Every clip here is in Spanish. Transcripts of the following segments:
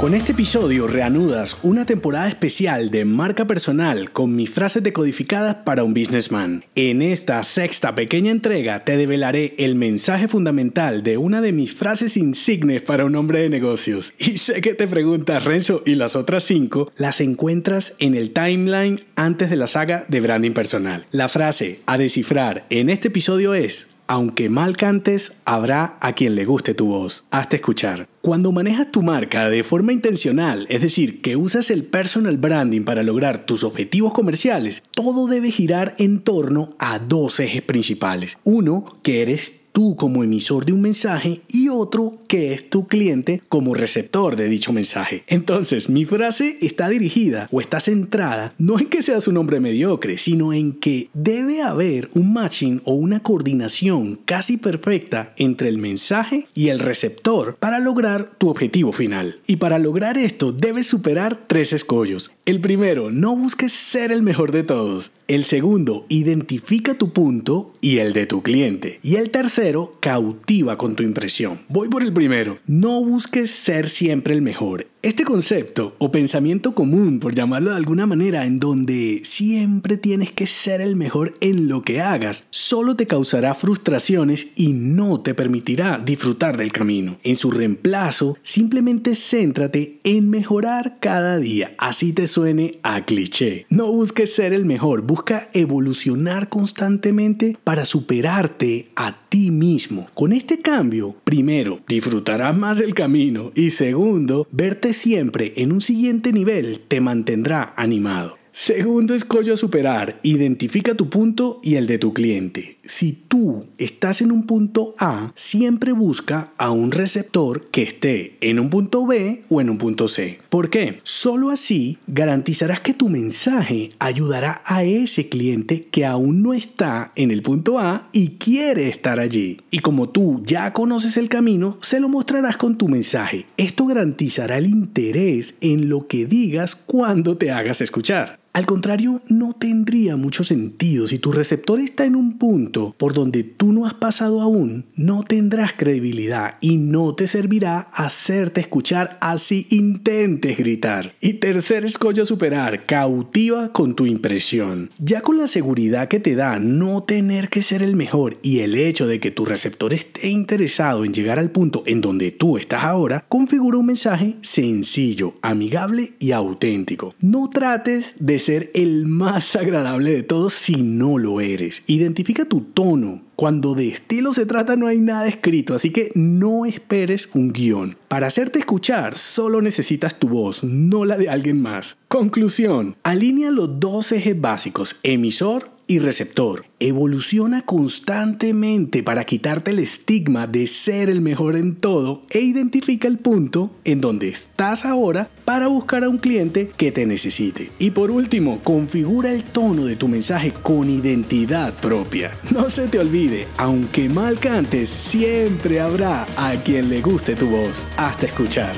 Con este episodio reanudas una temporada especial de marca personal con mis frases decodificadas para un businessman. En esta sexta pequeña entrega te develaré el mensaje fundamental de una de mis frases insignes para un hombre de negocios. Y sé que te preguntas, Renzo, ¿y las otras cinco? Las encuentras en el timeline antes de la saga de branding personal. La frase a descifrar en este episodio es aunque mal cantes, habrá a quien le guste tu voz. Hazte escuchar. Cuando manejas tu marca de forma intencional, es decir, que usas el personal branding para lograr tus objetivos comerciales, todo debe girar en torno a dos ejes principales. Uno, que eres tú como emisor de un mensaje y otro que es tu cliente como receptor de dicho mensaje. Entonces, mi frase está dirigida o está centrada no en que seas un hombre mediocre, sino en que debe haber un matching o una coordinación casi perfecta entre el mensaje y el receptor para lograr tu objetivo final. Y para lograr esto debes superar tres escollos. El primero, no busques ser el mejor de todos. El segundo, identifica tu punto y el de tu cliente. Y el tercero, cautiva con tu impresión. Voy por el primero. No busques ser siempre el mejor. Este concepto o pensamiento común, por llamarlo de alguna manera, en donde siempre tienes que ser el mejor en lo que hagas, solo te causará frustraciones y no te permitirá disfrutar del camino. En su reemplazo, simplemente céntrate en mejorar cada día, así te suene a cliché. No busques ser el mejor, busca evolucionar constantemente para superarte a ti mismo. Con este cambio, primero, disfrutarás más el camino y segundo, verte siempre en un siguiente nivel te mantendrá animado. Segundo escollo a superar, identifica tu punto y el de tu cliente. Si tú estás en un punto A, siempre busca a un receptor que esté en un punto B o en un punto C. ¿Por qué? Solo así garantizarás que tu mensaje ayudará a ese cliente que aún no está en el punto A y quiere estar allí. Y como tú ya conoces el camino, se lo mostrarás con tu mensaje. Esto garantizará el interés en lo que digas cuando te hagas escuchar. Al contrario, no tendría mucho sentido. Si tu receptor está en un punto por donde tú no has pasado aún, no tendrás credibilidad y no te servirá hacerte escuchar así intentes gritar. Y tercer escollo a superar, cautiva con tu impresión. Ya con la seguridad que te da no tener que ser el mejor y el hecho de que tu receptor esté interesado en llegar al punto en donde tú estás ahora, configura un mensaje sencillo, amigable y auténtico. No trates de ser el más agradable de todos si no lo eres. Identifica tu tono. Cuando de estilo se trata no hay nada escrito, así que no esperes un guion. Para hacerte escuchar solo necesitas tu voz, no la de alguien más. Conclusión. Alinea los dos ejes básicos, emisor y receptor. Evoluciona constantemente para quitarte el estigma de ser el mejor en todo e identifica el punto en donde estás ahora para buscar a un cliente que te necesite. Y por último, configura el tono de tu mensaje con identidad propia. No se te olvide, aunque mal cantes, siempre habrá a quien le guste tu voz. Hasta escuchar.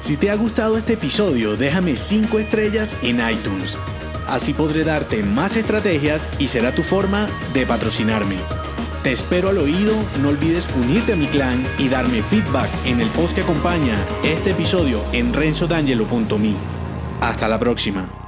Si te ha gustado este episodio, déjame 5 estrellas en iTunes Así podré darte más estrategias y será tu forma de patrocinarme. Te espero al oído, no olvides unirte a mi clan y darme feedback en el post que acompaña este episodio en renzodangelo.me. Hasta la próxima.